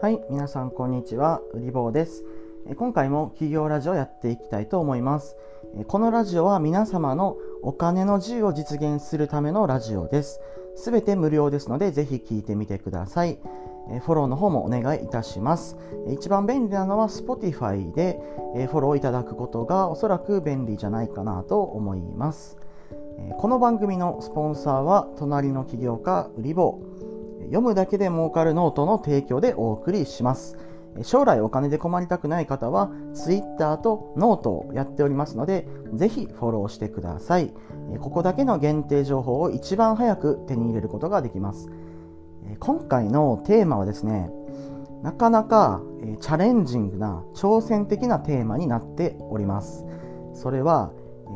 はい、皆さんこんにちは、うりぼうです。今回も企業ラジオやっていきたいと思います。このラジオは皆様のお金の自由を実現するためのラジオです。すべて無料ですので、ぜひ聞いてみてください。フォローの方もお願いいたします。一番便利なのは Spotify でフォローいただくことがおそらく便利じゃないかなと思います。この番組のスポンサーは隣の起業家うりぼう読むだけで儲かるノートの提供でお送りします。将来お金で困りたくない方は Twitter とノートをやっておりますのでぜひフォローしてください。ここだけの限定情報を一番早く手に入れることができます。今回のテーマはですねなかなかチャレンジングな挑戦的なテーマになっております。それは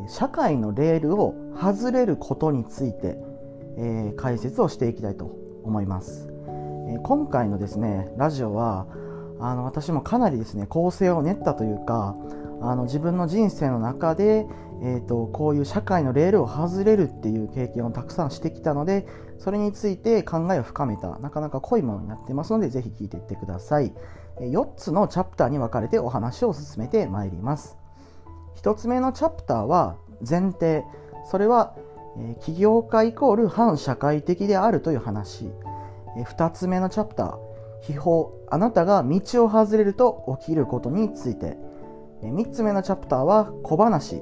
社会のレールを外れることについて、えー、解説をしていきたいと思います、え、今回のですねラジオはあの私もかなりですね構成を練ったというかあの自分の人生の中で、えーと、こういう社会のレールを外れるっていう経験をたくさんしてきたのでそれについて考えを深めたなかなか濃いものになってますのでぜひ聞いていってください。4つのチャプターに分かれてお話を進めてまいります。1つ目のチャプターは前提。それは、え起業家イコール反社会的であるという話、え2つ目のチャプター。秘宝。あなたが道を外れると起きることについて、え3つ目のチャプターは小話。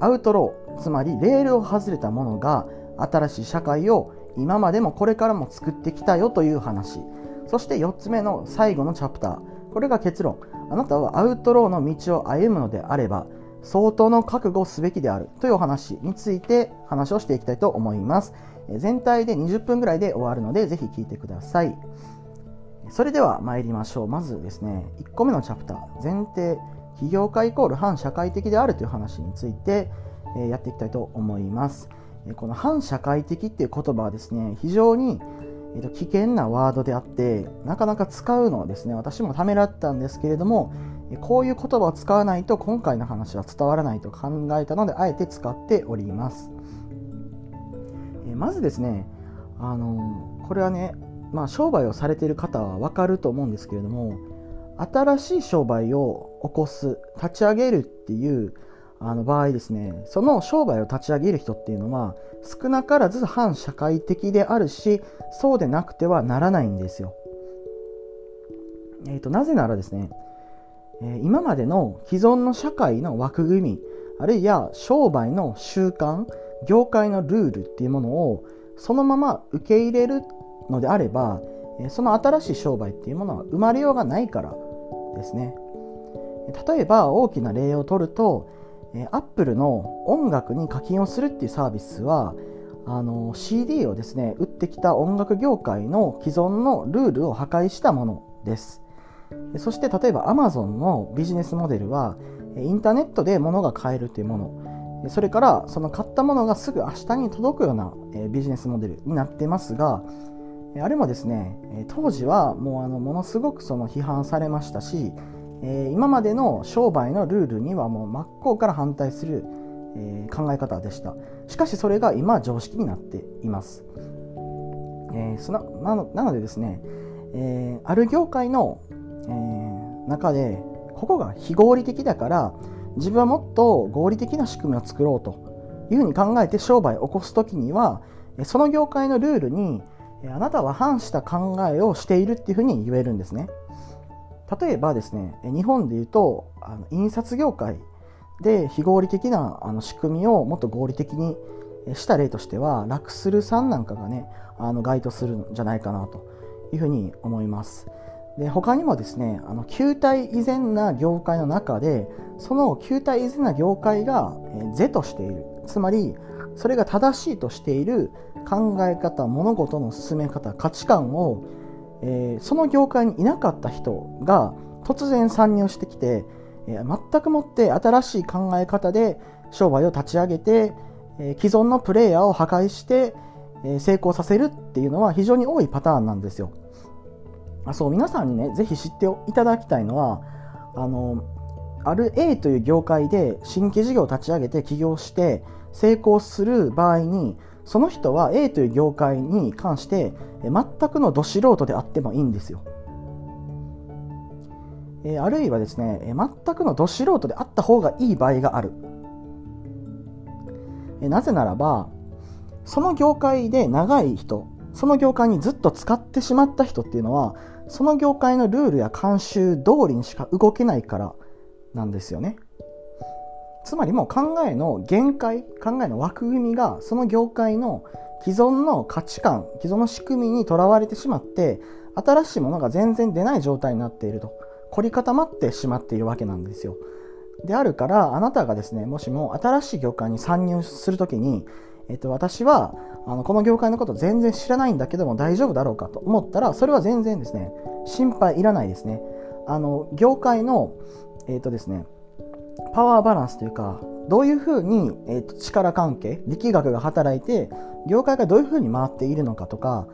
アウトロー。つまりレールを外れたものが新しい社会を今までもこれからも作ってきたよという話。そして4つ目の最後のチャプター。これが結論。あなたはアウトローの道を歩むのであれば相当の覚悟すべきであるというお話について話をしていきたいと思います。全体で20分ぐらいで終わるのでぜひ聞いてください。それでは参りましょう。まずですね、1個目のチャプター、前提、起業家イコール反社会的であるという話についてやっていきたいと思います。この反社会的っていう言葉はですね、非常に危険なワードであって、なかなか使うのをですね、私もためらったんですけれども、こういう言葉を使わないと今回の話は伝わらないと考えたのであえて使っておりますまずですねあのこれはね、まあ、商売をされている方は分かると思うんですけれども新しい商売を起こす立ち上げるっていうあの場合ですねその商売を立ち上げる人っていうのは少なからず反社会的であるしそうでなくてはならないんですよ。えーとなぜならですね今までの既存の社会の枠組みあるいは商売の習慣業界のルールっていうものをそのまま受け入れるのであればその新しい商売っていうものは生まれようがないからですね。例えば大きな例を取るとアップルの音楽に課金をするっていうサービスはあの CD をですね売ってきた音楽業界の既存のルールを破壊したものです。そして例えば Amazon のビジネスモデルはインターネットで物が買えるというもの。それからその買ったものがすぐ明日に届くようなビジネスモデルになってますがあれもですね当時はもうあのものすごくその批判されましたし今までの商売のルールにはもう真っ向から反対する考え方でした。しかしそれが今常識になっています、え、そのなのなのでですね、え、ある業界のー、中でここが非合理的だから自分はもっと合理的な仕組みを作ろうというふうに考えて商売を起こす時にはその業界のルールにあなたは反した考えをしているっていうふうに言えるんですね例えばですね日本でいうとあの印刷業界で非合理的なあの仕組みをもっと合理的にした例としてはラクスルさんなんかがねあの該当するんじゃないかなというふうに思います。で他にもですねあの球体以前な業界の中でその球体以前な業界が是としているつまりそれが正しいとしている考え方物事の進め方価値観を、えー、その業界にいなかった人が突然参入してきて、えー、全くもって新しい考え方で商売を立ち上げて、えー、既存のプレイヤーを破壊して、え成功させるっていうのは非常に多いパターンなんですよ。あそう皆さんにねぜひ知っていただきたいのはあのある A という業界で新規事業を立ち上げて起業して成功する場合にその人は A という業界に関して全くのど素人であってもいいんですよ。えあるいはですね、全くのど素人であった方がいい場合がある、えなぜならばその業界で長い人その業界にずっと使ってしまった人っていうのはその業界のルールや慣習通りにしか動けないからなんですよね。つまりもう考えの限界考えの枠組みがその業界の既存の価値観既存の仕組みにとらわれてしまって新しいものが全然出ない状態になっていると凝り固まってしまっているわけなんですよ。であるからあなたがですねもしも新しい業界に参入するときに、えっと、私はあのこの業界のこと全然知らないんだけども大丈夫だろうかと思ったらそれは全然ですね心配いらないですね。あの業界のえっとですねパワーバランスというかどういうふうに、えーと、力関係力学が働いて業界がどういうふうに回っているのかとか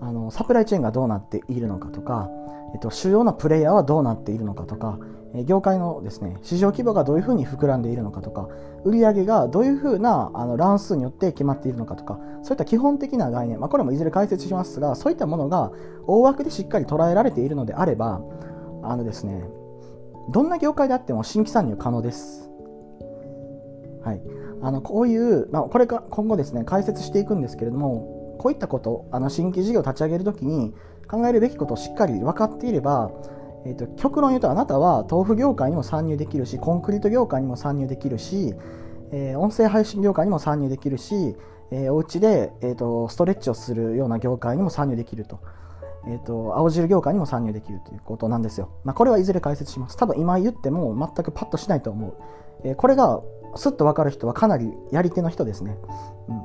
あのサプライチェーンがどうなっているのかとか、えーと、主要なプレイヤーはどうなっているのかとか、え業界のですね市場規模がどういうふうに膨らんでいるのかとか売上がどういうふうなあの乱数によって決まっているのかとかそういった基本的な概念、まあ、これもいずれ解説しますがそういったものが大枠でしっかり捉えられているのであればあのですねどんな業界であっても新規参入可能です。はい、あのこういう、まあ、これか今後ですね解説していくんですけれどもこういったことあの新規事業を立ち上げるときに考えるべきことをしっかり分かっていれば、えーと、極論言うとあなたは豆腐業界にも参入できるしコンクリート業界にも参入できるし、えー、音声配信業界にも参入できるし、えー、お家で、えーとストレッチをするような業界にも参入できると。えーと、青汁業界にも参入できるということなんですよ。まあ、これはいずれ解説します。多分今言っても全くパッとしないと思う。えー、これがすっと分かる人はかなりやり手の人ですね。うん、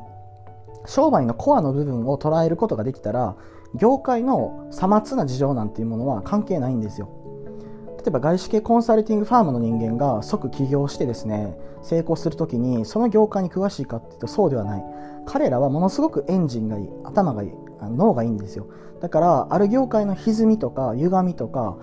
商売のコアの部分を捉えることができたら業界のさまつな事情なんていうものは関係ないんですよ。例えば外資系コンサルティングファームの人間が即起業してですね成功するときにその業界に詳しいかっていうとそうではない。彼らはものすごくエンジンがいい頭がいい脳がいいんですよ。だからある業界の歪みとか歪みとか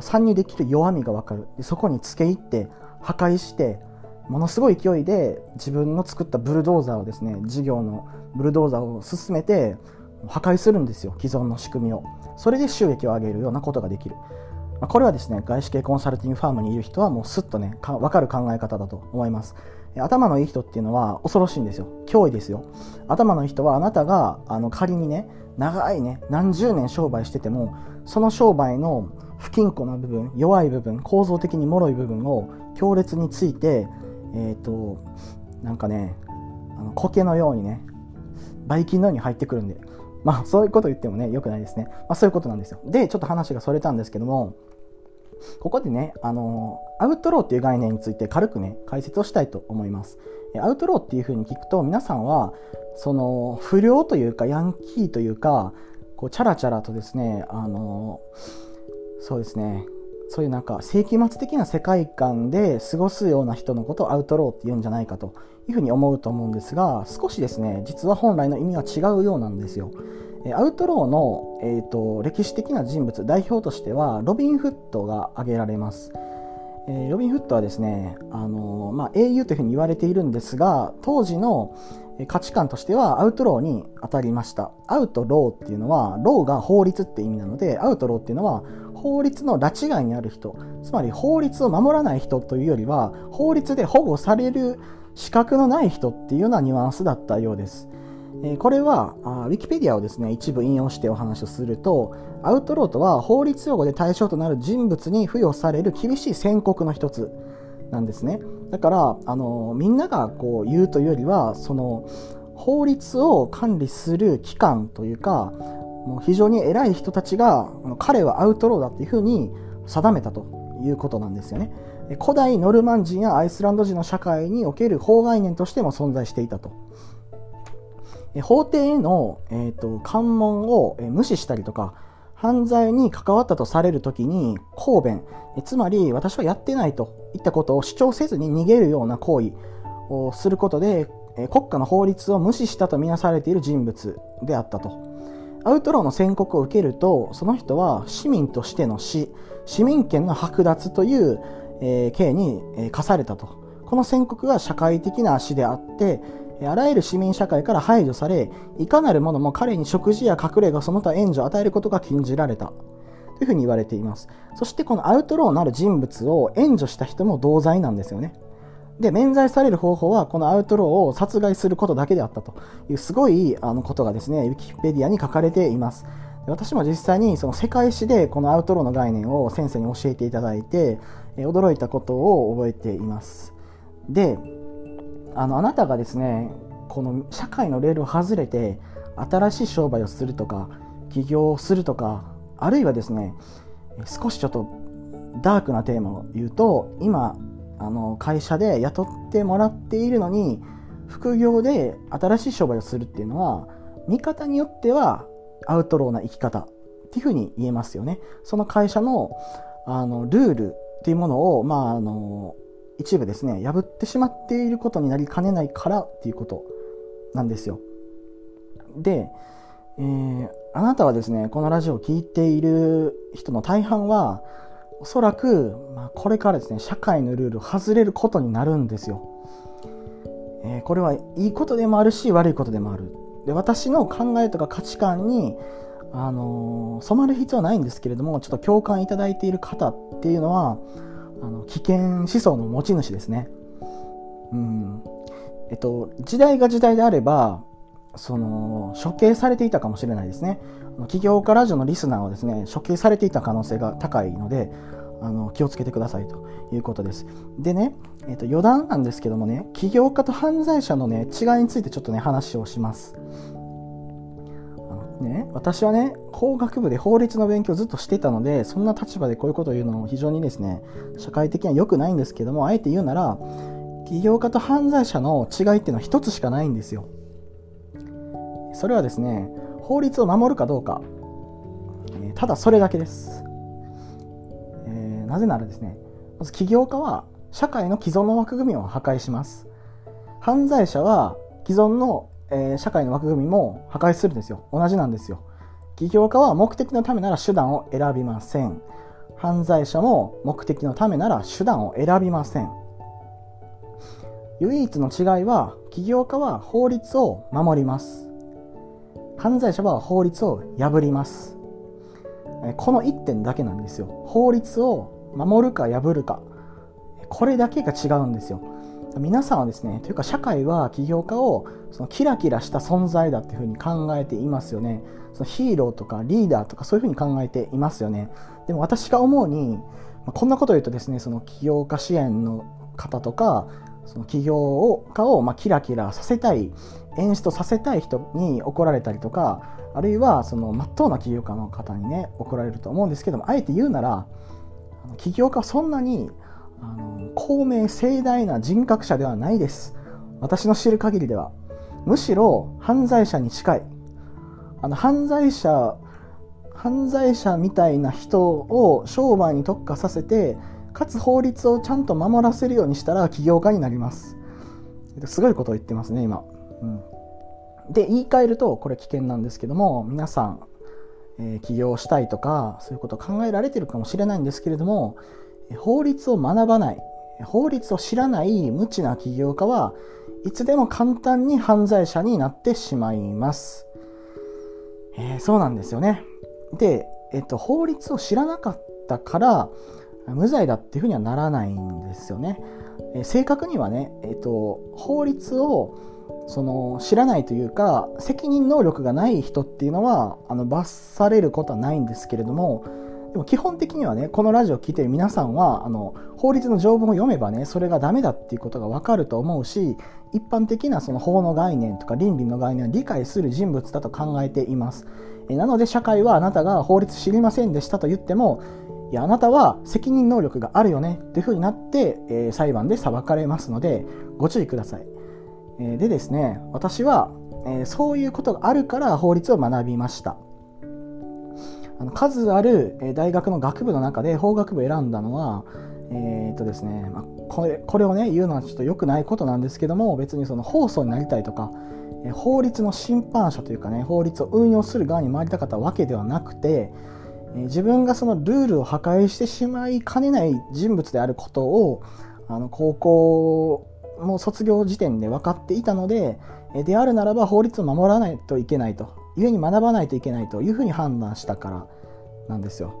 参入できる弱みが分かる。そこにつけ入って破壊してものすごい勢いで自分の作ったブルドーザーをですね事業のブルドーザーを進めて破壊するんですよ既存の仕組みを。それで収益を上げるようなことができる。これはですね外資系コンサルティングファームにいる人はもうすっとねか分かる考え方だと思います。頭のいい人っていうのは恐ろしいんですよ。脅威ですよ。頭のいい人はあなたがあの仮にね長いね何十年商売しててもその商売の不均衡な部分弱い部分構造的に脆い部分を強烈についてえっ、ー、となんかねあの苔のようにねばい菌のように入ってくるんで。まあそういうこと言ってもねよくないですね、まあ、そういうことなんですよ。でちょっと話がそれたんですけどもここでね、あのアウトローっていう概念について軽くね、解説をしたいと思います。アウトローっていうふうに聞くと、皆さんは、その、不良というか、ヤンキーというか、こう、チャラチャラとですね、あのそうですね、そういうなんか世紀末的な世界観で過ごすような人のことをアウトローって言うんじゃないかと。いうふうに思うと思うんですが少しですね実は本来の意味は違うようなんですよ。アウトローの、えーと、歴史的な人物代表としてはロビン・フットが挙げられます、えー、ロビン・フットはですねあの、まあ、英雄というふうに言われているんですが当時の価値観としてはアウトローに当たりました。アウトローっていうのはローが法律って意味なのでアウトローっていうのは法律の拉致外にある人。つまり法律を守らない人というよりは法律で保護される資格のない人っていうようなニュアンスだったようです。えこれはあウィキペディアをですね一部引用してお話をするとアウトローとは法律用語で対象となる人物に付与される厳しい宣告の一つなんですね。だからあのみんながこう言うというよりはその法律を管理する機関というかもう非常に偉い人たちが彼はアウトローだっていうふうに定めたということなんですよね。古代ノルマン人やアイスランド人の社会における法概念としても存在していたと。法廷への、えーと、関門を無視したりとか犯罪に関わったとされるときに抗弁。つまり私はやってないといったことを主張せずに逃げるような行為をすることで国家の法律を無視したとみなされている人物であったと。アウトローの宣告を受けるとその人は市民としての死市民権の剥奪という、え、刑に、え、課されたとこの宣告が社会的な死であってあらゆる市民社会から排除されいかなる者も彼に食事や隠れがその他援助を与えることが禁じられたというふうに言われています。そしてこのアウトローなる人物を援助した人も同罪なんですよね。で、免罪される方法はこのアウトローを殺害することだけであったというすごいあのことがですね、ウィキペディアに書かれています。私も実際にその世界史でこのアウトローの概念を先生に教えていただいて、驚いたことを覚えています。で、あのあなたがですね、この社会のレールを外れて新しい商売をするとか、起業をするとか、あるいはですね、少しちょっとダークなテーマを言うと、今、あの会社で雇ってもらっているのに、副業で新しい商売をするっていうのは、見方によってはアウトローな生き方っていうふうに言えますよね。その会社のあのルールっていうものを、まあ、あの一部ですね破ってしまっていることになりかねないからっていうことなんですよ。で、えー、あなたはですねこのラジオを聴いている人の大半はおそらく、まあ、これからですね社会のルールを外れることになるんですよ。えー、これはいいことでもあるし悪いことでもある。で私の考えとか価値観に、あの、染まる必要はないんですけれどもちょっと共感いただいている方っていうのはあの危険思想の持ち主ですね。うんえっと、時代が時代であればその処刑されていたかもしれないですね。起業家ラジオのリスナーはですね処刑されていた可能性が高いのであの気をつけてくださいということです。でね、えー、と余談なんですけどもね、起業家と犯罪者のね、違いについてちょっとね、話をします。ね、私はね、法学部で法律の勉強をずっとしてたので、そんな立場でこういうことを言うのも非常にですね、社会的には良くないんですけども、あえて言うなら、起業家と犯罪者の違いっていうのは一つしかないんですよ。それはですね、法律を守るかどうか、えただそれだけです。えなぜならですねまず起業家は社会の既存の枠組みを破壊します犯罪者は既存の、え、社会の枠組みも破壊するんですよ。同じなんですよ。起業家は目的のためなら手段を選びません。犯罪者も目的のためなら手段を選びません。唯一の違いは起業家は法律を守ります。犯罪者は法律を破ります。この1点だけなんですよ。法律を守るか破るか。これだけが違うんですよ。皆さんはですねというか社会は起業家をそのキラキラした存在だっていうふうに考えていますよね。そのヒーローとかリーダーとかそういうふうに考えていますよね。でも私が思うにこんなことを言うとですねその起業家支援の方とかその起業家をまあキラキラさせたい演出させたい人に怒られたりとかあるいはその真っ当な起業家の方にね怒られると思うんですけどもあえて言うなら起業家はそんなにあの公明盛大な人格者ではないです。私の知る限りでは。むしろ犯罪者に近い。あの犯罪者犯罪者みたいな人を商売に特化させてかつ法律をちゃんと守らせるようにしたら起業家になります。すごいことを言ってますね今、うん、で言い換えるとこれ危険なんですけども皆さんえ起業したいとかそういうことを考えられてるかもしれないんですけれども法律を学ばない法律を知らない無知な起業家はいつでも簡単に犯罪者になってしまいます、えー、そうなんですよね。で、えっと、法律を知らなかったから無罪だっていうふうにはならないんですよね、えー、正確にはね、えっと、法律をその知らないというか責任能力がない人っていうのはあの罰されることはないんですけれどもでも基本的にはねこのラジオを聴いてる皆さんはあの法律の条文を読めばねそれがダメだっていうことが分かると思うし一般的なその法の概念とか倫理の概念を理解する人物だと考えています。えなので社会はあなたが法律知りませんでしたと言ってもいやあなたは責任能力があるよねっていうふうになって、えー、裁判で裁かれますのでご注意ください。えでですね私は、えそういうことがあるから法律を学びました。あの数ある大学の学部の中で法学部を選んだのはえー、っとですね、まあ、これこれをね言うのはちょっと良くないことなんですけども別にその放送になりたいとか法律の審判者というかね法律を運用する側に回りたかったわけではなくて自分がそのルールを破壊してしまいかねない人物であることをあの高校もう卒業時点で分かっていたので、であるならば法律を守らないといけないと、故に学ばないといけないというふうに判断したからなんですよ。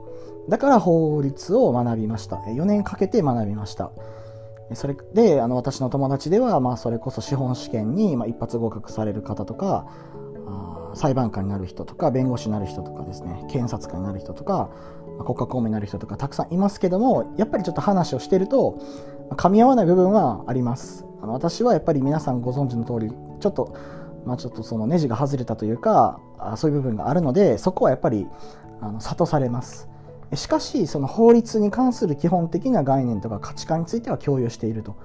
だから法律を学びました。4年かけて学びました。それであの私の友達では、まあ、それこそ司法試験に、まあ、一発合格される方とかあ裁判官になる人とか弁護士になる人とかですね検察官になる人とか、まあ、国家公務員になる人とかたくさんいますけどもやっぱりちょっと話をしてると噛み合わない部分はあります。あの私はやっぱり皆さんご存知の通りちょっとまあ、ちょっとそのネジが外れたというかそういう部分があるのでそこはやっぱりあの諭されます。しかしその法律に関する基本的な概念とか価値観については共有していると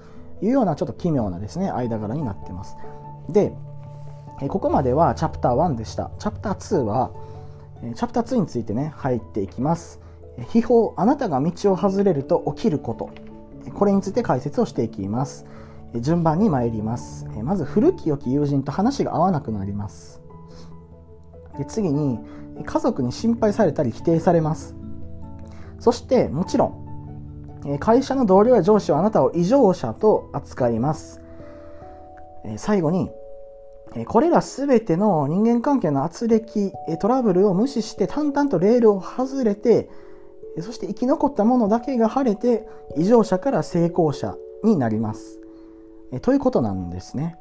いうようなちょっと奇妙なですね間柄になってます。でここまではチャプター1でした。チャプター2はチャプター2についてね入っていきます。秘宝あなたが道を外れると起きること。これについて解説をしていきます。順番に参ります。まず古き良き友人と話が合わなくなります。で次に家族に心配されたり否定されます。そしてもちろん会社の同僚や上司はあなたを異常者と扱います。最後にこれら全ての人間関係の圧力トラブルを無視して淡々とレールを外れてそして生き残ったものだけが晴れて異常者から成功者になります。えということなんですね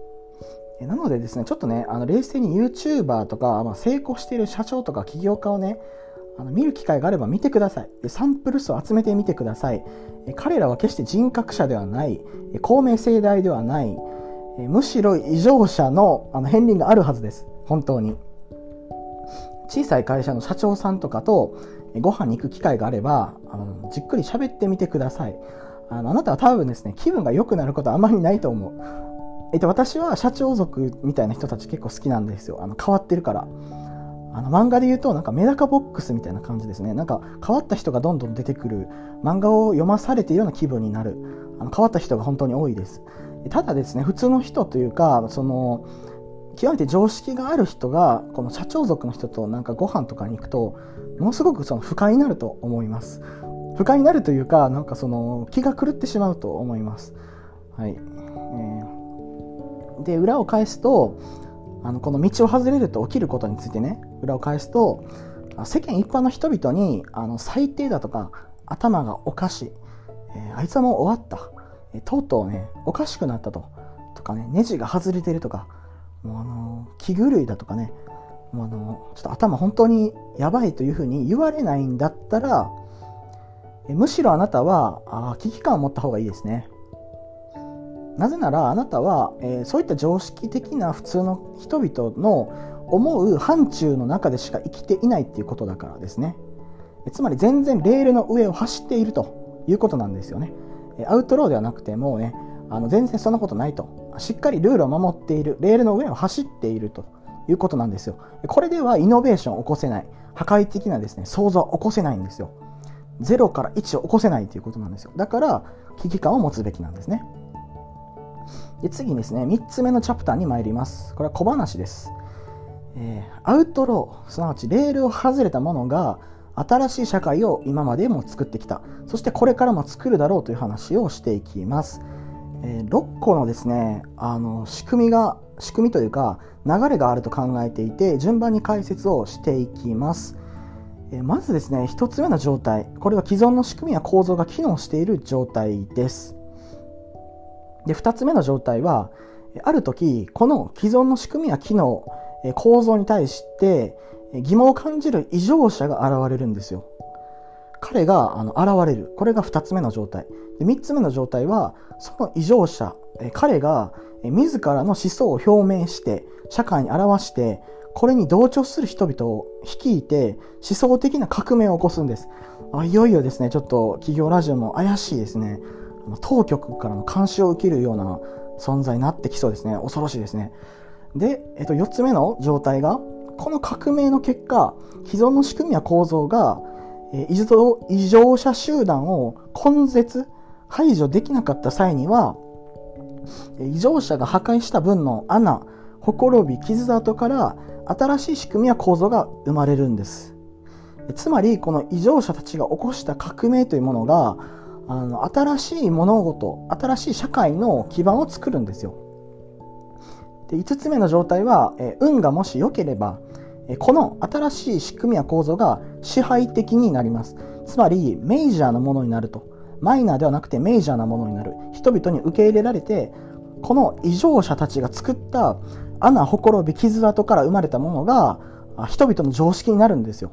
なのでですねちょっとねあの冷静に YouTuber とか、まあ、成功している社長とか起業家をねあの見る機会があれば見てください。サンプル数を集めてみてください。彼らは決して人格者ではない、公明正大ではない、むしろ異常者のあの片鱗があるはずです。本当に。小さい会社の社長さんとかとご飯に行く機会があれば、あのじっくり喋ってみてください。あのあなたは多分ですね、気分が良くなることはあまりないと思う。えっと、私は社長族みたいな人たち結構好きなんですよ。あの変わってるから。あの漫画で言うとなんかメダカボックスみたいな感じですねなんか変わった人がどんどん出てくる漫画を読まされているような気分になるあの変わった人が本当に多いですただですね普通の人というかその極めて常識がある人がこの社長族の人となんかご飯とかに行くとものすごくその不快になると思います不快になるというかなんかその気が狂ってしまうと思います。はい、えー、で裏を返すとあのこの道を外れると起きることについてね裏を返すと世間一般の人々にあの最低だとか頭がおかしい、えー、あいつはもう終わった、えー、とうとうねおかしくなったと。とかねネジが外れてるとかもうあの気狂いだとかねもうあのちょっと頭本当にやばいというふうに言われないんだったらむしろあなたはあ危機感を持った方がいいですね。なぜならあなたは、えー、そういった常識的な普通の人々の思う範疇の中でしか生きていないっていうことだからですね。つまり全然レールの上を走っているということなんですよね。アウトローではなくてもうねあの全然そんなことないと。しっかりルールを守っているレールの上を走っているということなんですよ。これではイノベーションを起こせない。破壊的なですね想像を起こせないんですよ。0から1を起こせないということなんですよ。だから危機感を持つべきなんですね。で次にですね3つ目のチャプターに参ります。これは小話です。えー、アウトローすなわちレールを外れたものが新しい社会を今までも作ってきた。そしてこれからも作るだろうという話をしていきます、えー、6個のですねあの仕組みが仕組みというか流れがあると考えていて順番に解説をしていきます、え、まずですね1つ目の状態これは既存の仕組みや構造が機能している状態ですで2つ目の状態はある時この既存の仕組みや機能構造に対して疑問を感じる異常者が現れるんですよ。彼があの現れる。これが2つ目の状態。で3つ目の状態は、その異常者、彼が自らの思想を表明して、社会に表して、これに同調する人々を率いて、思想的な革命を起こすんです。あいよいよですね、ちょっと企業ラジオも怪しいですね。当局からの監視を受けるような存在になってきそうですね。恐ろしいですね。で、えっと、4つ目の状態が、この革命の結果、既存の仕組みや構造が、え異常異常者集団を根絶、排除できなかった際には、異常者が破壊した分の穴、ほころび、傷跡から新しい仕組みや構造が生まれるんです。つまり、この異常者たちが起こした革命というものが、あの新しい物事、新しい社会の基盤を作るんですよ。で5つ目の状態は、え運がもし良ければこの新しい仕組みや構造が支配的になりますつまりメジャーなものになるとマイナーではなくてメジャーなものになる人々に受け入れられてこの異常者たちが作った穴ほころび傷跡から生まれたものが人々の常識になるんですよ。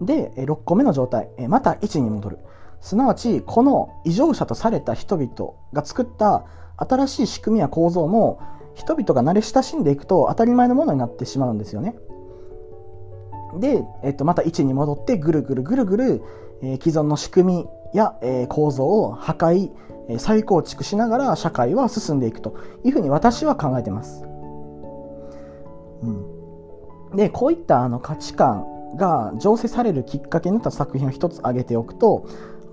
で6個目の状態。また1に戻る。すなわちこの異常者とされた人々が作った新しい仕組みや構造も人々が慣れ親しんでいくと当たり前のものになってしまうんですよね。で、えっと、また位置に戻ってぐるぐるぐるぐる、えー、既存の仕組みや、えー、構造を破壊、再構築しながら社会は進んでいくというふうに私は考えてます。うん、でこういったあの価値観が醸成されるきっかけになった作品を一つ挙げておくと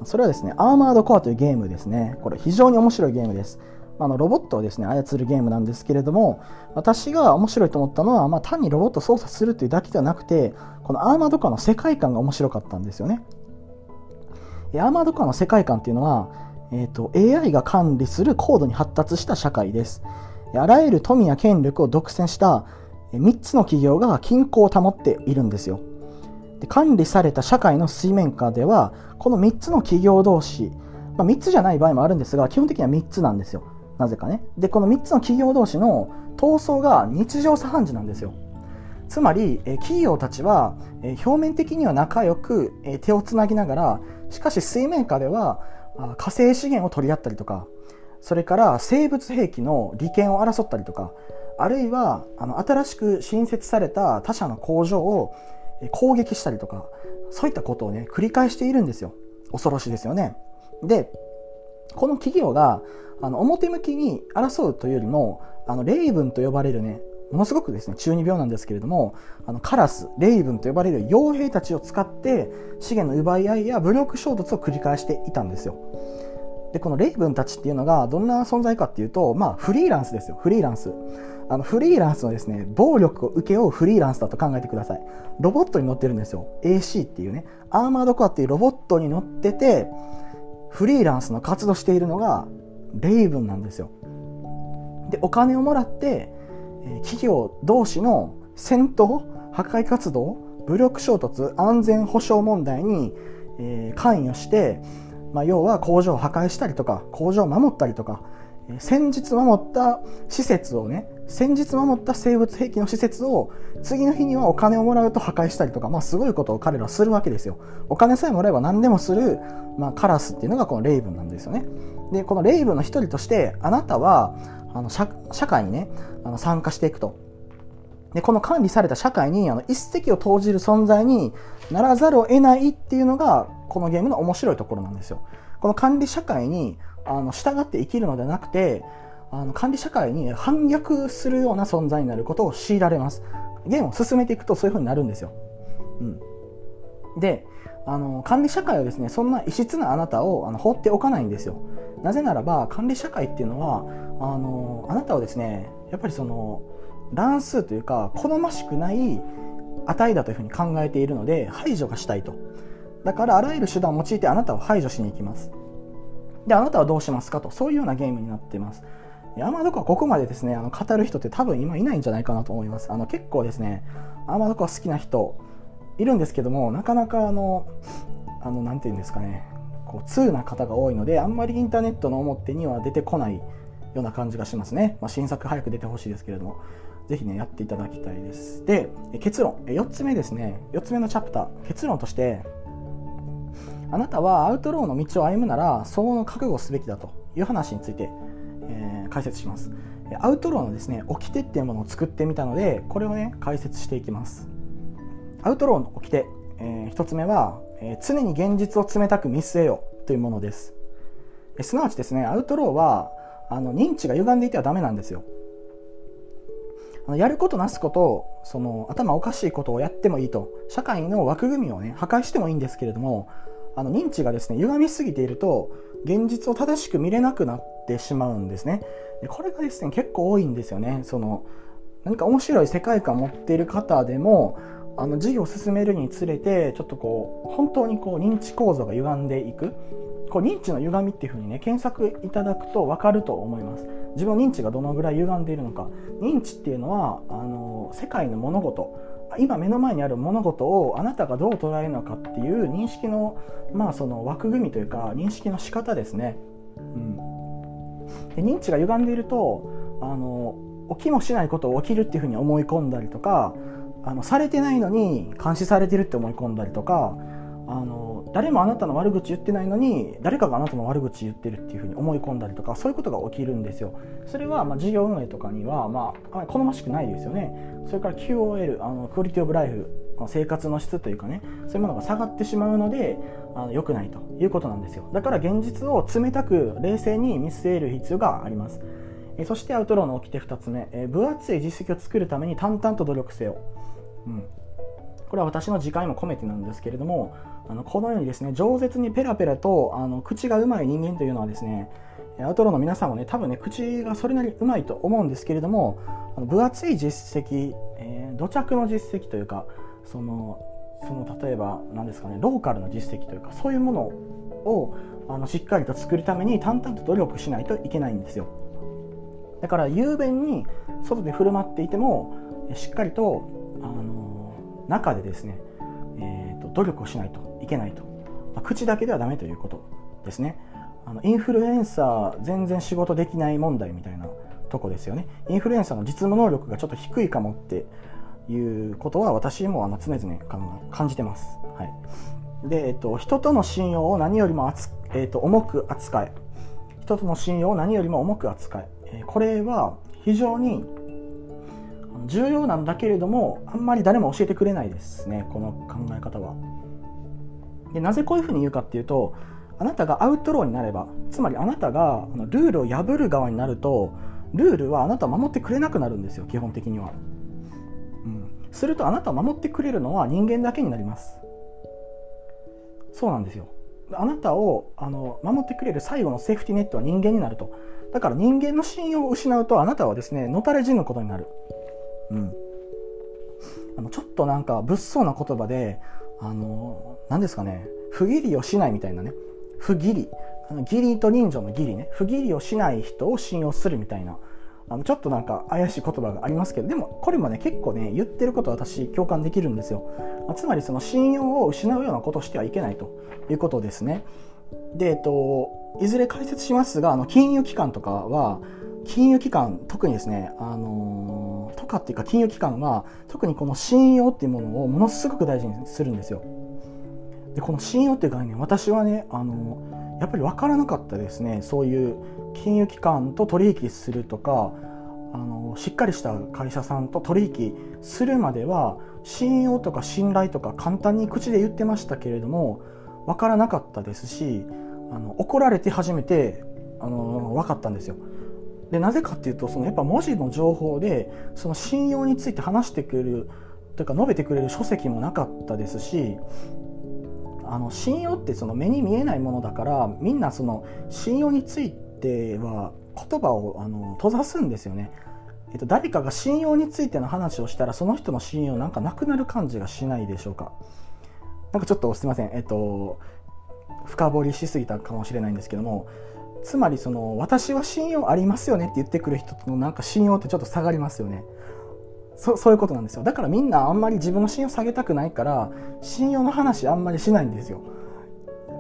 それはですねアーマードコアというゲームですね。これ非常に面白いゲームです。あのロボットをですね操るゲームなんですけれども私が面白いと思ったのは、まあ、単にロボットを操作するというだけではなくてこのアーマードカーの世界観が面白かったんですよね。アーマードカーの世界観っていうのは、えーと、AI が管理する高度に発達した社会です。あらゆる富や権力を独占した3つの企業が均衡を保っているんですよ。で管理された社会の水面下ではこの3つの企業同士、まあ、3つじゃない場合もあるんですが基本的には3つなんですよ。なぜかね。でこの3つの企業同士の闘争が日常茶飯事なんですよ。つまり企業たちは表面的には仲良く手をつなぎながらしかし水面下では火星資源を取り合ったりとかそれから生物兵器の利権を争ったりとかあるいはあの新しく新設された他社の工場を攻撃したりとかそういったことをね繰り返しているんですよ。恐ろしいですよね。でこの企業があの表向きに争うというよりもあのレイブンと呼ばれるねものすごくですね中二病なんですけれどもあのカラスレイブンと呼ばれる傭兵たちを使って資源の奪い合いや武力衝突を繰り返していたんですよ。でこのレイブンたちっていうのがどんな存在かっていうとまあフリーランスですよ。フリーランス。あのフリーランスのですね暴力を受け負うフリーランスだと考えてください。ロボットに乗ってるんですよ。AC っていうね。アーマードコアっていうロボットに乗っててフリーランスの活動しているのがレイブンなんですよ。でお金をもらって企業同士の戦闘破壊活動武力衝突安全保障問題に、え、関与して、まあ、要は工場を破壊したりとか工場を守ったりとか先日守った施設をね先日守った生物兵器の施設を次の日にはお金をもらうと破壊したりとか、まあ、すごいことを彼らはするわけですよ。お金さえもらえば何でもする、まあ、カラスっていうのがこのレイブンなんですよね。でこのレイブンの一人としてあなたはあの社会にねあの参加していくと。でこの管理された社会にあの一石を投じる存在にならざるを得ないっていうのがこのゲームの面白いところなんですよ。この管理社会にあの従って生きるのではなくてあの管理社会に反逆するような存在になることを強いられます。ゲームを進めていくとそういう風になるんですよ、うん、であの管理社会はですねそんな異質なあなたをあの放っておかないんですよ。なぜならば管理社会っていうのはあのあなたをですねやっぱりその乱数というか好ましくない値だというふうに考えているので排除がしたいと。だからあらゆる手段を用いてあなたを排除しに行きます。であなたはどうしますかと。そういうようなゲームになっています。アーマドコアここまでですねあの語る人って多分今いないんじゃないかなと思います。あの結構ですねアーマドコア好きな人いるんですけどもなかなかあのあのなんて言うんですかね。こう通な方が多いのであんまりインターネットの表には出てこないような感じがしますね、まあ、新作早く出てほしいですけれども。ぜひねやっていただきたいです。で結論。4つ目ですね。4つ目のチャプター。結論としてあなたはアウトローの道を歩むなら相応の覚悟をすべきだという話について、えー、解説します。アウトローのですね掟っていうものを作ってみたのでこれをね解説していきます。アウトローの掟、えー、1つ目は、えー、常に現実を冷たく見据えよというものです、えー、すなわちですねアウトローはあの認知が歪んでいてはダメなんですよ。あのやることなすことその頭おかしいことをやってもいいと社会の枠組みをね破壊してもいいんですけれどもあの認知がですね歪みすぎていると現実を正しく見れなくなってしまうんですね。でこれがですね結構多いんですよね。その何か面白い世界観を持っている方でもあの授業を進めるにつれてちょっとこう本当にこう認知構造が歪んでいく。こう認知の歪みっていうふうにね検索いただくと分かると思います。自分の認知がどのぐらい歪んでいるのか。認知っていうのはあの世界の物事。今目の前にある物事をあなたがどう捉えるのかっていう認識の,、まあその枠組みというか認識の仕方ですね。うん、で認知が歪んでいるとあの起きもしないことを起きるっていうふうに思い込んだりとかあのされてないのに監視されてるって思い込んだりとかあの誰もあなたの悪口言ってないのに誰かがあなたの悪口言ってるっていうふうに思い込んだりとかそういうことが起きるんですよ。それはまあ事業運営とかにはまあ好ましくないですよね。それから QOL あのクオリティオブライフ生活の質というかねそういうものが下がってしまうのであの良くないということなんですよ。だから現実を冷たく冷静に見据える必要があります。えそしてアウトローの掟2つ目、え分厚い実績を作るために淡々と努力せよ、うん、これは私の次回も込めてなんですけれどもあのこのようにですね饒舌にペラペラとあの口がうまい人間というのはですねアウトローの皆さんもね多分ね口がそれなりにうまいと思うんですけれどもあの分厚い実績、えー、土着の実績というかそのその例えば何ですかねローカルの実績というかそういうものをあのしっかりと作るために淡々と努力しないといけないんですよ。だから雄弁に外で振る舞っていてもしっかりとあの中でですね、えーと努力をしないといけないと、まあ、口だけではダメということですね。あのインフルエンサー全然仕事できない問題みたいなとこですよね。インフルエンサーの実務能力がちょっと低いかもっていうことは私もあの常々感じてます、はい。でえっと、人との信用を何よりも厚、えっと、重く扱え人との信用を何よりも重く扱ええこれは非常に重要なんだけれどもあんまり誰も教えてくれないですねこの考え方は。でなぜこういうふうに言うかっていうとあなたがアウトローになればつまりあなたがルールを破る側になるとルールはあなたを守ってくれなくなるんですよ基本的には、うん、するとあなたを守ってくれるのは人間だけになります。そうなんですよ。あなたをあの守ってくれる最後のセーフティネットは人間になると。だから人間の信用を失うとあなたはですねのたれ死ぬことになる。うん。あのちょっとなんか物騒な言葉であの何ですかね。不義理をしないみたいなね。不義理。あの義理と人情の義理ね。不義理をしない人を信用するみたいな。あのちょっとなんか怪しい言葉がありますけどでもこれもね結構ね言ってること私共感できるんですよ。つまりその信用を失うようなことをしてはいけないと。いうことですね。でえっといずれ解説しますがあの金融機関とかは金融機関特にですねあのとかっていうか金融機関は特にこの信用っていうものをものすごく大事にするんですよでこの信用っていう概念私はねあのやっぱり分からなかったですねそういう金融機関と取引するとかあのしっかりした会社さんと取引するまでは信用とか信頼とか簡単に口で言ってましたけれども分からなかったですしあの怒られて初めてあの分かったんですよ。でなぜかっていうとそのやっぱ文字の情報でその信用について話してくれるというか述べてくれる書籍もなかったですしあの信用ってその目に見えないものだからみんなその信用については言葉をあの閉ざすんですよね。えっと、誰かが信用についての話をしたらその人の信用なんかなくなる感じがしないでしょうか。なんかちょっとすいません、えっと、深掘りしすぎたかもしれないんですけどもつまりその私は信用ありますよねって言ってくる人とのなんか信用ってちょっと下がりますよね。そそういうことなんですよだからみんなあんまり自分の信用下げたくないから信用の話あんまりしないんですよ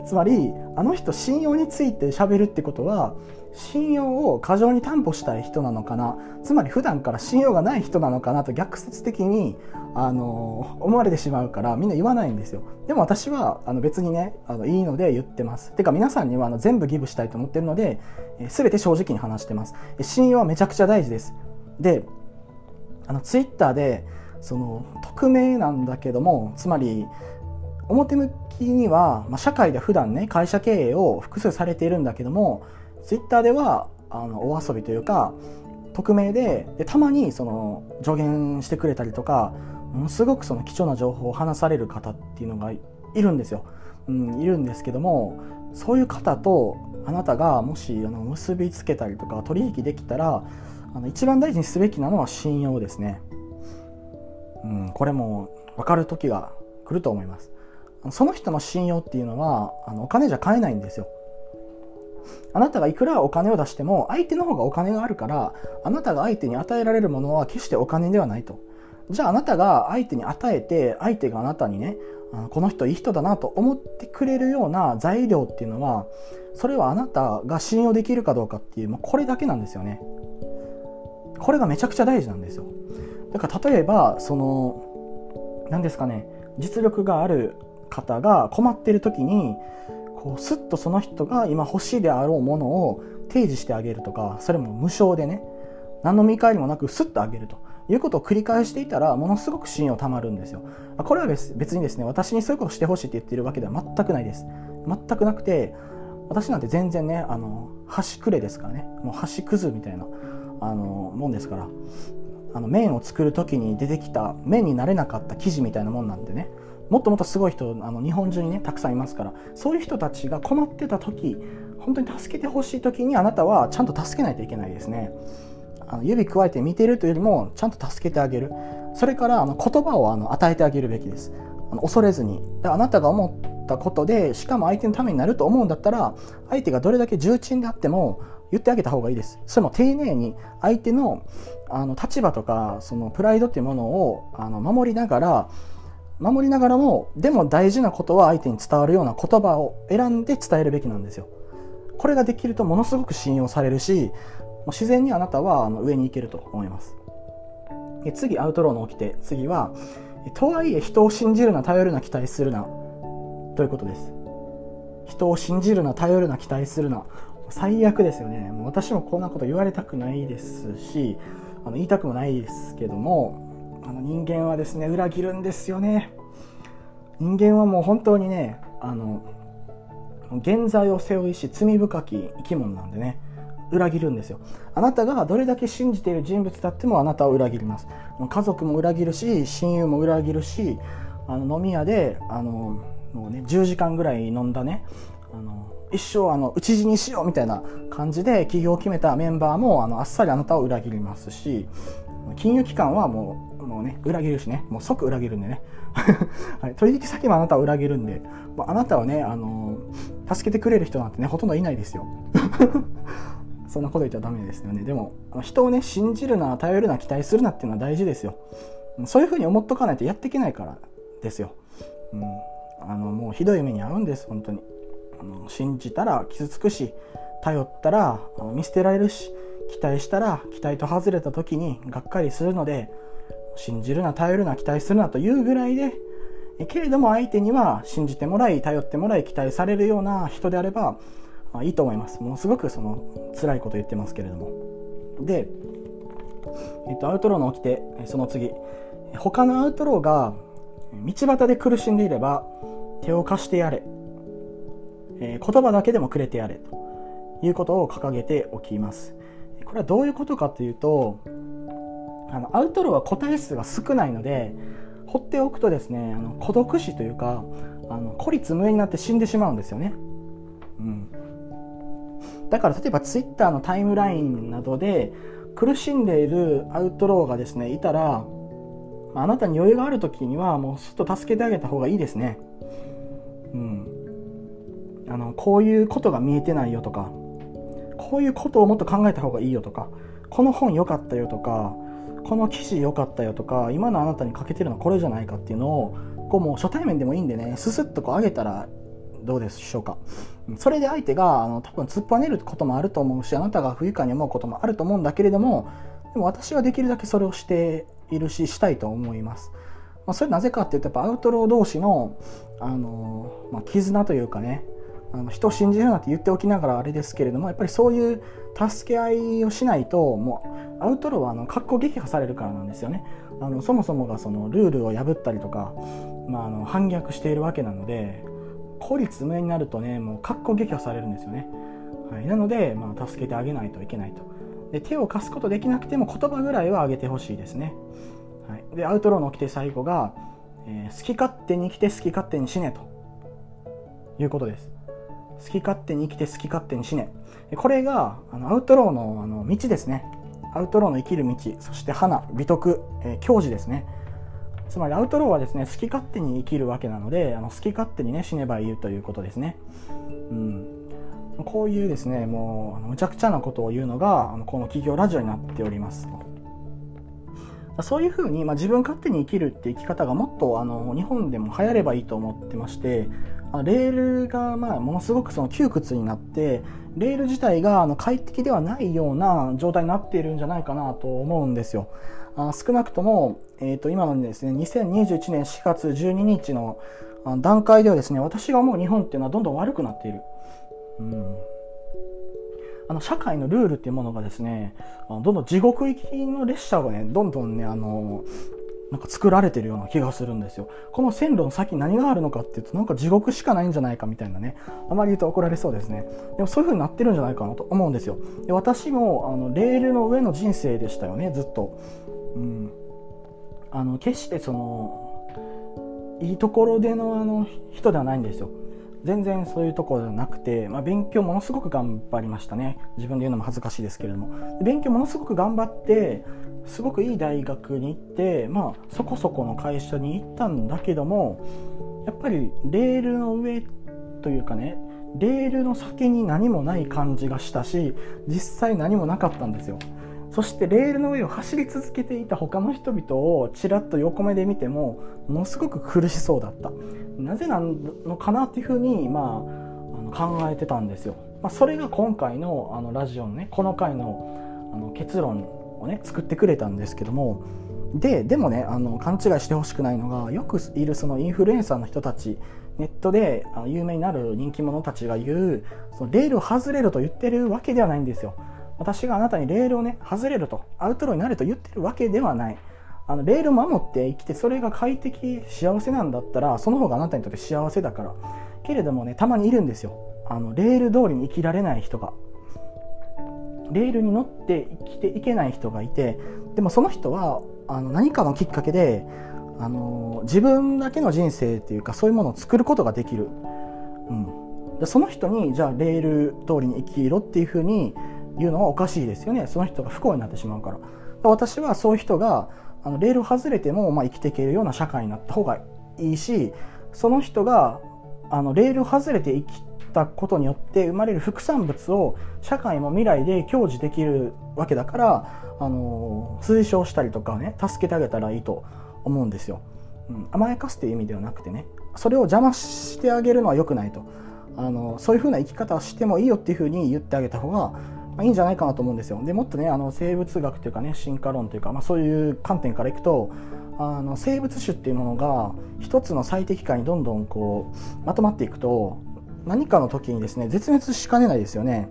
つまりあの人信用について喋るってことは信用を過剰に担保したい人なのかな？つまり普段から信用がない人なのかなと逆説的にあの思われてしまうからみんな言わないんですよ。でも私はあの別にねあのいいので言ってます。てか皆さんにはあの全部ギブしたいと思ってるので、え全て正直に話してます。信用はめちゃくちゃ大事です。であのツイッターでその匿名なんだけどもつまり表向きには、まあ、社会で普段ね会社経営を複数されているんだけどもツイッターではあのお遊びというか匿名ででたまにその助言してくれたりとかものすごくその貴重な情報を話される方っていうのがいるんですよ、うん、いるんですけどもそういう方とあなたがもしあの結びつけたりとか取引できたらあの一番大事にすべきなのは信用ですね。うん、これも分かる時が来ると思います。その人の信用っていうのはあのお金じゃ買えないんですよ。あなたがいくらお金を出しても相手の方がお金があるからあなたが相手に与えられるものは決してお金ではないと。じゃああなたが相手に与えて相手があなたにねこの人いい人だなと思ってくれるような材料っていうのはそれはあなたが信用できるかどうかっていうもうこれだけなんですよねこれがめちゃくちゃ大事なんですよだから例えばその何ですかね実力がある方が困ってる時にこうスッとその人が今欲しいであろうものを提示してあげるとかそれも無償でね何の見返りもなくスッとあげると。いうことを繰り返していたらものすごく信用たまるんですよ。これは別にですね私にそういうことしてほしいって言ってるわけでは全くないです。全くなくて私なんて全然ねあの端くれですからね。もう端くずみたいなあのもんですから。あの麺を作る時に出てきた麺になれなかった生地みたいなもんなんでね。もっともっとすごい人あの日本中にねたくさんいますからそういう人たちが困ってた時本当に助けてほしい時にあなたはちゃんと助けないといけないですね。あの指くわえて見てるというよりもちゃんと助けてあげる。それからあの言葉をあの与えてあげるべきです。あの恐れずに。あなたが思ったことでしかも相手のためになると思うんだったら相手がどれだけ重鎮であっても言ってあげた方がいいです。それも丁寧に相手のあの立場とかそのプライドっていうものをあの守りながら守りながらもでも大事なことは相手に伝わるような言葉を選んで伝えるべきなんですよ。これができるとものすごく信用されるし自然にあなたはあの上に行けると思います。次アウトローの起きて次はとはいえ人を信じるな頼るな期待するなということです。人を信じるな頼るな期待するな。最悪ですよね。もう私もこんなこと言われたくないですしあの言いたくもないですけどもあの人間はですね裏切るんですよね。人間はもう本当にねあの現在を背負いし罪深き生き物なんでね裏切るんですよ。あなたがどれだけ信じている人物だってもあなたを裏切ります。家族も裏切るし親友も裏切るしあの飲み屋であのもう、ね、10時間ぐらい飲んだね。あの一生あの討ち死にしようみたいな感じで起業を決めたメンバーもあのあっさりあなたを裏切りますし金融機関はもうもうね裏切るしね。もう即裏切るんでね、はい、取引先もあなたを裏切るんで、まあ、あなたはねあの助けてくれる人なんてねほとんどいないですよ。そんなこと言っちゃダメですよね。でも人をね信じるな頼るな期待するなっていうのは大事ですよ。そういうふうに思っとかないとやっていけないからですよ、うん、あのもうひどい目に遭うんです本当に。あの信じたら傷つくし頼ったら見捨てられるし期待したら期待と外れた時にがっかりするので信じるな頼るな期待するなというぐらいでけれども相手には信じてもらい頼ってもらい期待されるような人であればいいと思います。ものすごくその辛いこと言ってますけれども。で、えっと、アウトローの起きてその次。他のアウトローが道端で苦しんでいれば手を貸してやれ。えー、言葉だけでもくれてやれということを掲げておきます。これはどういうことかというと、あのアウトローは個体数が少ないので、放っておくとですね、あの孤独死というか、あの孤立無縁になって死んでしまうんですよね。うん。だから例えばツイッターのタイムラインなどで苦しんでいるアウトローがですね、いたら、あなたに余裕がある時にはもうすっと助けてあげた方がいいですね。うん。あのこういうことが見えてないよとかこういうことをもっと考えた方がいいよとかこの本良かったよとかこの記事良かったよとか今のあなたに欠けてるのはこれじゃないかっていうのをこうもう初対面でもいいんでねススッとこう上げたらどうでしょうか。それで相手があの多分突っぱねることもあると思うしあなたが不愉快に思うこともあると思うんだけれどもでも私はできるだけそれをしているししたいと思います、まあ、それなぜかっていうとやっぱアウトロー同士のあの、まあ、絆というかねあの人を信じるなって言っておきながらあれですけれどもやっぱりそういう助け合いをしないともうアウトローはあの格好撃破されるからなんですよね。あのそもそもがそのルールを破ったりとか、まあ、あの反逆しているわけなので孤立無になるとねもう格好撃破されるんですよね、はい、なので、まあ、助けてあげないといけないと。で手を貸すことできなくても言葉ぐらいはあげてほしいですね、はい、でアウトローの起きて最後が、えー、好き勝手に生きて好き勝手に死ねということです。好き勝手に生きて好き勝手に死ね。これがあのアウトローのあの道ですね。アウトローの生きる道、そして花、美徳、えー、教示ですね。つまりアウトローはですね、好き勝手に生きるわけなので、あの好き勝手にね、死ねばいいということですね。うん。こういうですね、もう、むちゃくちゃなことを言うのが、あのこの企業ラジオになっております。そういうふうに、まあ、自分勝手に生きるって生き方がもっとあの日本でも流行ればいいと思ってましてレールがまあものすごくその窮屈になってレール自体があの快適ではないような状態になっているんじゃないかなと思うんですよ。あ少なくとも、えー、と今のですね2021年4月12日の段階ではですね私が思う日本っていうのはどんどん悪くなっている。うんあの社会のルールっていうものがですねどんどん地獄行きの列車がねどんどんねあのなんか作られてるような気がするんですよ。この線路の先に何があるのかっていうとなんか地獄しかないんじゃないかみたいなね。あまり言うと怒られそうですね。でもそういう風になってるんじゃないかなと思うんですよ。で私もあのレールの上の人生でしたよね、ずっと。うん。あの、決してその、いいところでのあの人ではないんですよ。全然そういうところではなくて、まあ、勉強ものすごく頑張りましたね自分で言うのも恥ずかしいですけれども勉強ものすごく頑張ってすごくいい大学に行って、まあ、そこそこの会社に行ったんだけどもやっぱりレールの上というかねレールの先に何もない感じがしたし実際何もなかったんですよ。そしてレールの上を走り続けていた他の人々をちらっと横目で見てもものすごく苦しそうだった。なぜなのかなっていうふうに、まあ、あの考えてたんですよ、まあ、それが今回のあのラジオのねこの回のあの結論をね作ってくれたんですけどもででもねあの勘違いしてほしくないのがよくいるそのインフルエンサーの人たちネットで有名になる人気者たちが言うそのレールを外れると言ってるわけではないんですよ。私があなたにレールをね外れるとアウトローになると言ってるわけではない。あのレールを守って生きてそれが快適幸せなんだったらその方があなたにとって幸せだから。けれどもねたまにいるんですよ。あのレール通りに生きられない人が。レールに乗って生きていけない人がいてでもその人はあの何かのきっかけであの自分だけの人生っていうかそういうものを作ることができる、うん、でその人にじゃあレール通りに生きろっていうふうに言うのはおかしいですよね。その人が不幸になってしまうから。私はそういう人があのレール外れても、まあ、生きていけるような社会になった方がいいしその人があのレール外れて生きたことによって生まれる副産物を社会も未来で享受できるわけだからあの推奨したりとかね助けてあげたらいいと思うんですよ、うん、甘やかすという意味ではなくてねそれを邪魔してあげるのは良くないとあのそういうふうな生き方をしてもいいよっていうふうに言ってあげた方がま、いいんじゃないかなと思うんですよ。でもっとねあの生物学というかね進化論というか、まあ、そういう観点からいくとあの生物種っていうものが一つの最適化にどんどんこうまとまっていくと何かの時にですね絶滅しかねないですよね。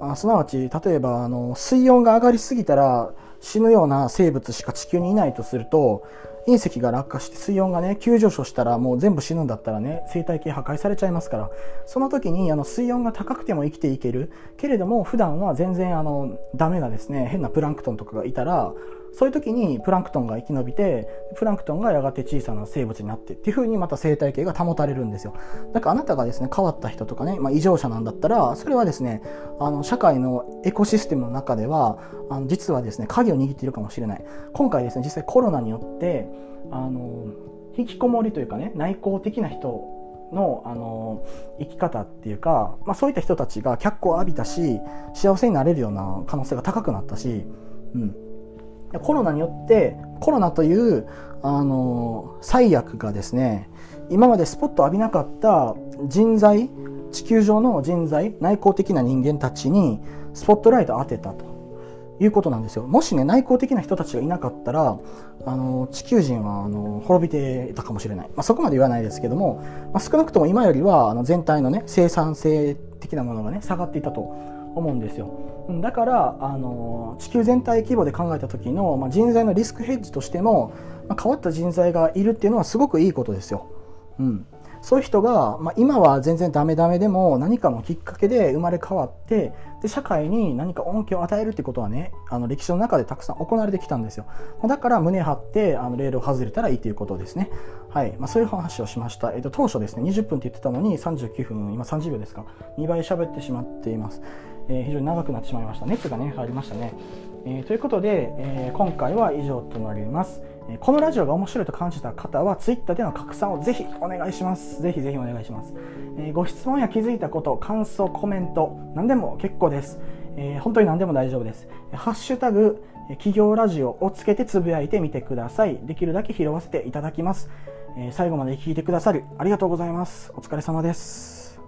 あすなわち例えばあの水温が上がりすぎたら死ぬような生物しか地球にいないとすると隕石が落下して水温がね急上昇したらもう全部死ぬんだったらね生態系破壊されちゃいますからその時にあの水温が高くても生きていけるけれども普段は全然あのダメなですね変なプランクトンとかがいたらそういう時にプランクトンが生き延びてプランクトンがやがて小さな生物になってっていう風にまた生態系が保たれるんですよ。だからあなたがですね変わった人とかね、まあ、異常者なんだったらそれはですねあの社会のエコシステムの中ではあの実はですね鍵を握っているかもしれない。今回ですね実際コロナによってあの引きこもりというかね内向的な人のあの生き方っていうか、まあ、そういった人たちが脚光を浴びたし幸せになれるような可能性が高くなったし、うん、コロナによってコロナというあの最悪がですね今までスポット浴びなかった人材地球上の人材内向的な人間たちにスポットライトを当てたということなんですよ。もしね内向的な人たちがいなかったらあの地球人はあの滅びていたかもしれない、まあ、そこまで言わないですけども、まあ、少なくとも今よりはあの全体のね生産性的なものがね下がっていたと思うんですよ。だからあの地球全体規模で考えた時の、まあ、人材のリスクヘッジとしても、まあ、変わった人材がいるっていうのはすごくいいことですよ。うん、そういう人が、まあ、今は全然ダメダメでも何かのきっかけで生まれ変わってで社会に何か恩恵を与えるってことはねあの歴史の中でたくさん行われてきたんですよ。だから胸張ってあのレールを外れたらいいということですね。はい、まあ、そういう話をしました、えーと、当初ですね20分って言ってたのに39分今30秒ですか。2倍喋ってしまっています、えー、非常に長くなってしまいました熱がね入りましたね、えー、ということで、えー、今回は以上となりますこのラジオが面白いと感じた方は Twitter での拡散をぜひお願いします。ぜひぜひお願いします。えご質問や気づいたこと、感想、コメント、何でも結構です。えー、本当に何でも大丈夫です。ハッシュタグ、企業ラジオをつけてつぶやいてみてください。できるだけ拾わせていただきます。え最後まで聞いてくださりありがとうございます。お疲れ様です。